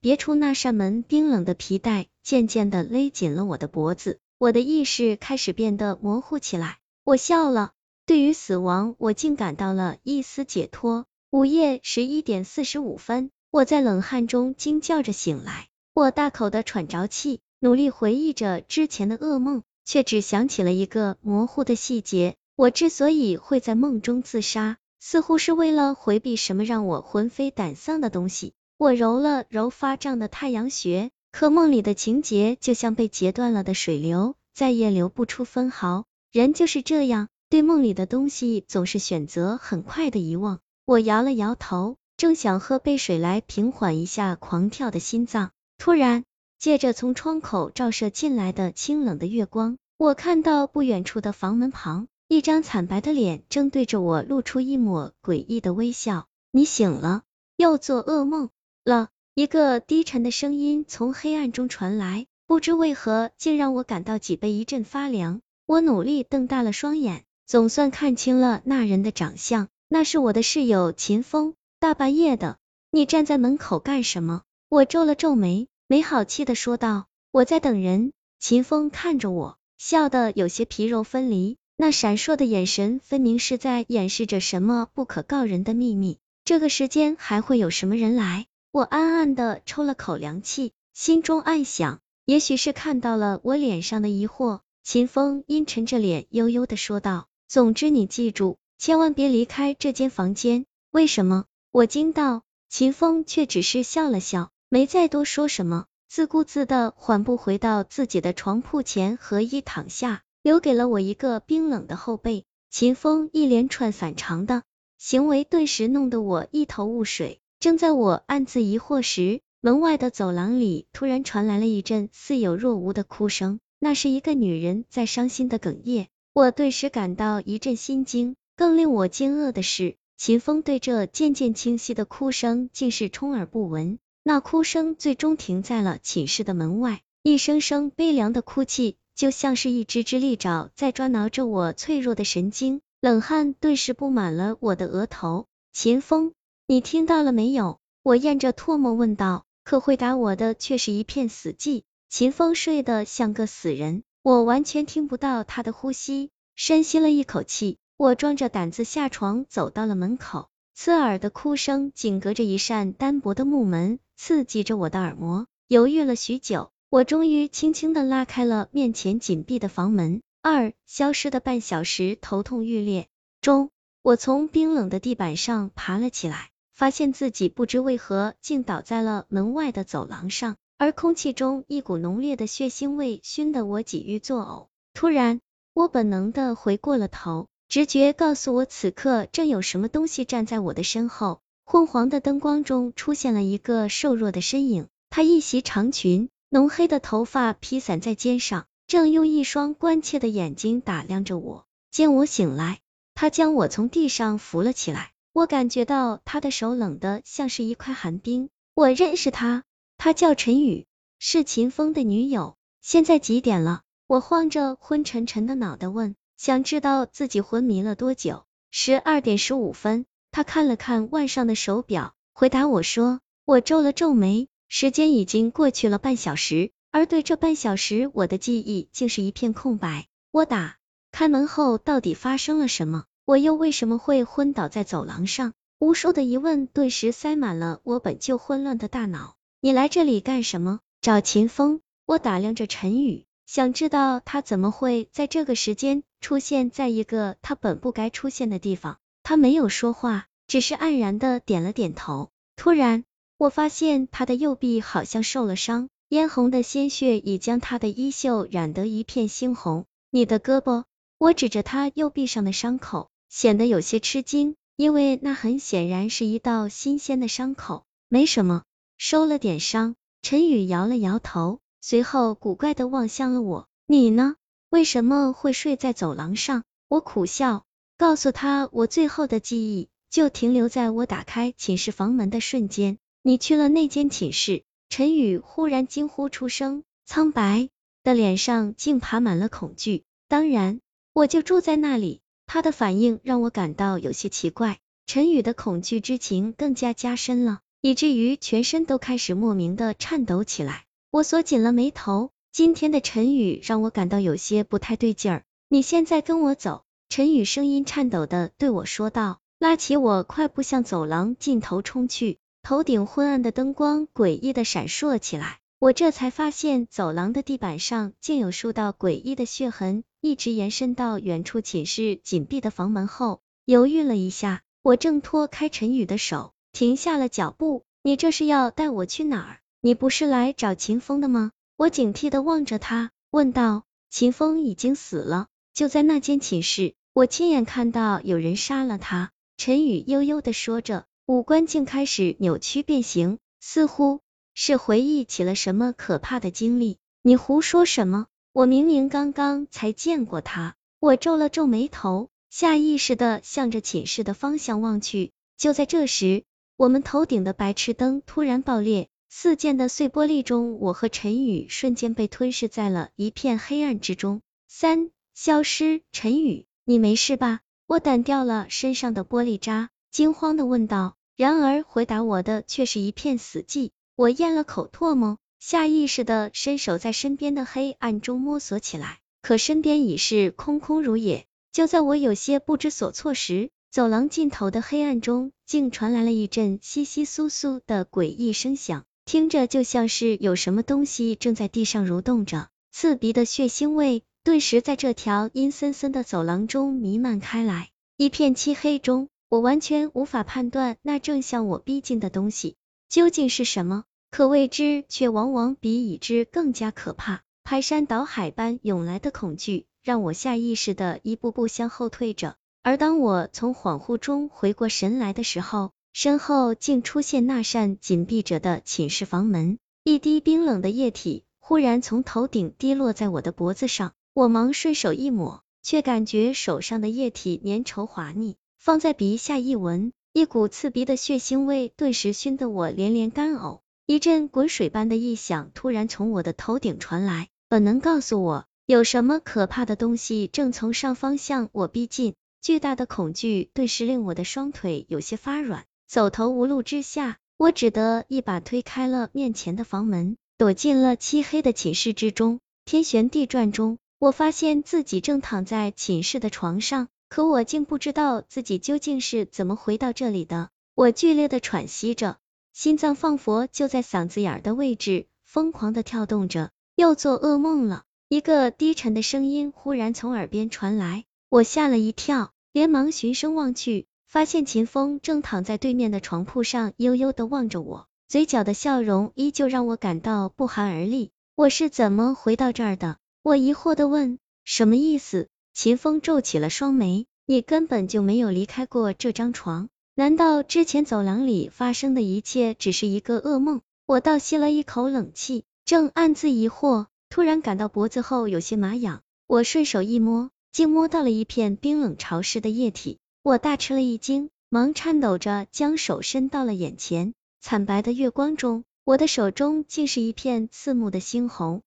别出那扇门，冰冷的皮带渐渐的勒紧了我的脖子，我的意识开始变得模糊起来。我笑了，对于死亡，我竟感到了一丝解脱。午夜十一点四十五分，我在冷汗中惊叫着醒来，我大口的喘着气，努力回忆着之前的噩梦，却只想起了一个模糊的细节。我之所以会在梦中自杀，似乎是为了回避什么让我魂飞胆丧的东西。我揉了揉发胀的太阳穴，可梦里的情节就像被截断了的水流，再也流不出分毫。人就是这样，对梦里的东西总是选择很快的遗忘。我摇了摇头，正想喝杯水来平缓一下狂跳的心脏，突然，借着从窗口照射进来的清冷的月光，我看到不远处的房门旁，一张惨白的脸正对着我露出一抹诡异的微笑。你醒了，又做噩梦了？一个低沉的声音从黑暗中传来，不知为何，竟让我感到脊背一阵发凉。我努力瞪大了双眼，总算看清了那人的长相，那是我的室友秦风。大半夜的，你站在门口干什么？我皱了皱眉，没好气的说道：“我在等人。”秦风看着我，笑得有些皮肉分离，那闪烁的眼神分明是在掩饰着什么不可告人的秘密。这个时间还会有什么人来？我暗暗的抽了口凉气，心中暗想，也许是看到了我脸上的疑惑。秦风阴沉着脸，悠悠的说道：“总之你记住，千万别离开这间房间。”为什么？我惊道。秦风却只是笑了笑，没再多说什么，自顾自的缓步回到自己的床铺前，合衣躺下，留给了我一个冰冷的后背。秦风一连串反常的行为，顿时弄得我一头雾水。正在我暗自疑惑时，门外的走廊里突然传来了一阵似有若无的哭声。那是一个女人在伤心的哽咽，我顿时感到一阵心惊。更令我惊愕的是，秦风对这渐渐清晰的哭声竟是充耳不闻。那哭声最终停在了寝室的门外，一声声悲凉的哭泣，就像是一只只利爪在抓挠着我脆弱的神经。冷汗顿时布满了我的额头。秦风，你听到了没有？我咽着唾沫问道。可回答我的却是一片死寂。秦风睡得像个死人，我完全听不到他的呼吸。深吸了一口气，我壮着胆子下床，走到了门口。刺耳的哭声紧隔着一扇单薄的木门，刺激着我的耳膜。犹豫了许久，我终于轻轻的拉开了面前紧闭的房门。二消失的半小时，头痛欲裂中，我从冰冷的地板上爬了起来，发现自己不知为何竟倒在了门外的走廊上。而空气中一股浓烈的血腥味熏得我几欲作呕。突然，我本能的回过了头，直觉告诉我此刻正有什么东西站在我的身后。昏黄的灯光中出现了一个瘦弱的身影，他一袭长裙，浓黑的头发披散在肩上，正用一双关切的眼睛打量着我。见我醒来，他将我从地上扶了起来，我感觉到他的手冷得像是一块寒冰。我认识他。他叫陈宇，是秦风的女友。现在几点了？我晃着昏沉沉的脑袋问，想知道自己昏迷了多久。十二点十五分。他看了看腕上的手表，回答我说。我皱了皱眉，时间已经过去了半小时，而对这半小时，我的记忆竟是一片空白。我打开门后到底发生了什么？我又为什么会昏倒在走廊上？无数的疑问顿时塞满了我本就混乱的大脑。你来这里干什么？找秦风。我打量着陈宇，想知道他怎么会在这个时间出现在一个他本不该出现的地方。他没有说话，只是黯然的点了点头。突然，我发现他的右臂好像受了伤，嫣红的鲜血已将他的衣袖染得一片猩红。你的胳膊？我指着他右臂上的伤口，显得有些吃惊，因为那很显然是一道新鲜的伤口。没什么。受了点伤，陈宇摇了摇头，随后古怪的望向了我。你呢？为什么会睡在走廊上？我苦笑，告诉他我最后的记忆就停留在我打开寝室房门的瞬间。你去了那间寝室？陈宇忽然惊呼出声，苍白的脸上竟爬满了恐惧。当然，我就住在那里。他的反应让我感到有些奇怪。陈宇的恐惧之情更加加深了。以至于全身都开始莫名的颤抖起来。我锁紧了眉头，今天的陈宇让我感到有些不太对劲儿。你现在跟我走。陈宇声音颤抖的对我说道，拉起我快步向走廊尽头冲去。头顶昏暗的灯光诡异的闪烁起来，我这才发现走廊的地板上竟有数道诡异的血痕，一直延伸到远处寝室紧闭的房门后。犹豫了一下，我挣脱开陈宇的手，停下了脚步。你这是要带我去哪儿？你不是来找秦风的吗？我警惕的望着他，问道。秦风已经死了，就在那间寝室。我亲眼看到有人杀了他，陈宇悠悠的说着，五官竟开始扭曲变形，似乎是回忆起了什么可怕的经历。你胡说什么？我明明刚刚才见过他。我皱了皱眉头，下意识的向着寝室的方向望去。就在这时，我们头顶的白炽灯突然爆裂，四溅的碎玻璃中，我和陈宇瞬间被吞噬在了一片黑暗之中。三，消失，陈宇。你没事吧？我掸掉了身上的玻璃渣，惊慌的问道。然而回答我的却是一片死寂。我咽了口唾沫，下意识的伸手在身边的黑暗中摸索起来，可身边已是空空如也。就在我有些不知所措时，走廊尽头的黑暗中竟传来了一阵窸窸窣窣的诡异声响，听着就像是有什么东西正在地上蠕动着，刺鼻的血腥味。顿时在这条阴森森的走廊中弥漫开来，一片漆黑中，我完全无法判断那正向我逼近的东西究竟是什么，可未知却往往比已知更加可怕。排山倒海般涌来的恐惧，让我下意识的一步步向后退着。而当我从恍惚中回过神来的时候，身后竟出现那扇紧闭着的寝室房门，一滴冰冷的液体忽然从头顶滴落在我的脖子上。我忙顺手一抹，却感觉手上的液体粘稠滑腻，放在鼻下一闻，一股刺鼻的血腥味顿时熏得我连连干呕。一阵滚水般的异响突然从我的头顶传来，本能告诉我有什么可怕的东西正从上方向我逼近。巨大的恐惧顿时令我的双腿有些发软，走投无路之下，我只得一把推开了面前的房门，躲进了漆黑的寝室之中。天旋地转中。我发现自己正躺在寝室的床上，可我竟不知道自己究竟是怎么回到这里的。我剧烈的喘息着，心脏仿佛就在嗓子眼的位置，疯狂的跳动着。又做噩梦了？一个低沉的声音忽然从耳边传来，我吓了一跳，连忙循声望去，发现秦风正躺在对面的床铺上，悠悠的望着我，嘴角的笑容依旧让我感到不寒而栗。我是怎么回到这儿的？我疑惑的问：“什么意思？”秦风皱起了双眉：“你根本就没有离开过这张床，难道之前走廊里发生的一切只是一个噩梦？”我倒吸了一口冷气，正暗自疑惑，突然感到脖子后有些麻痒。我顺手一摸，竟摸到了一片冰冷潮湿的液体。我大吃了一惊，忙颤抖着将手伸到了眼前。惨白的月光中，我的手中竟是一片刺目的猩红。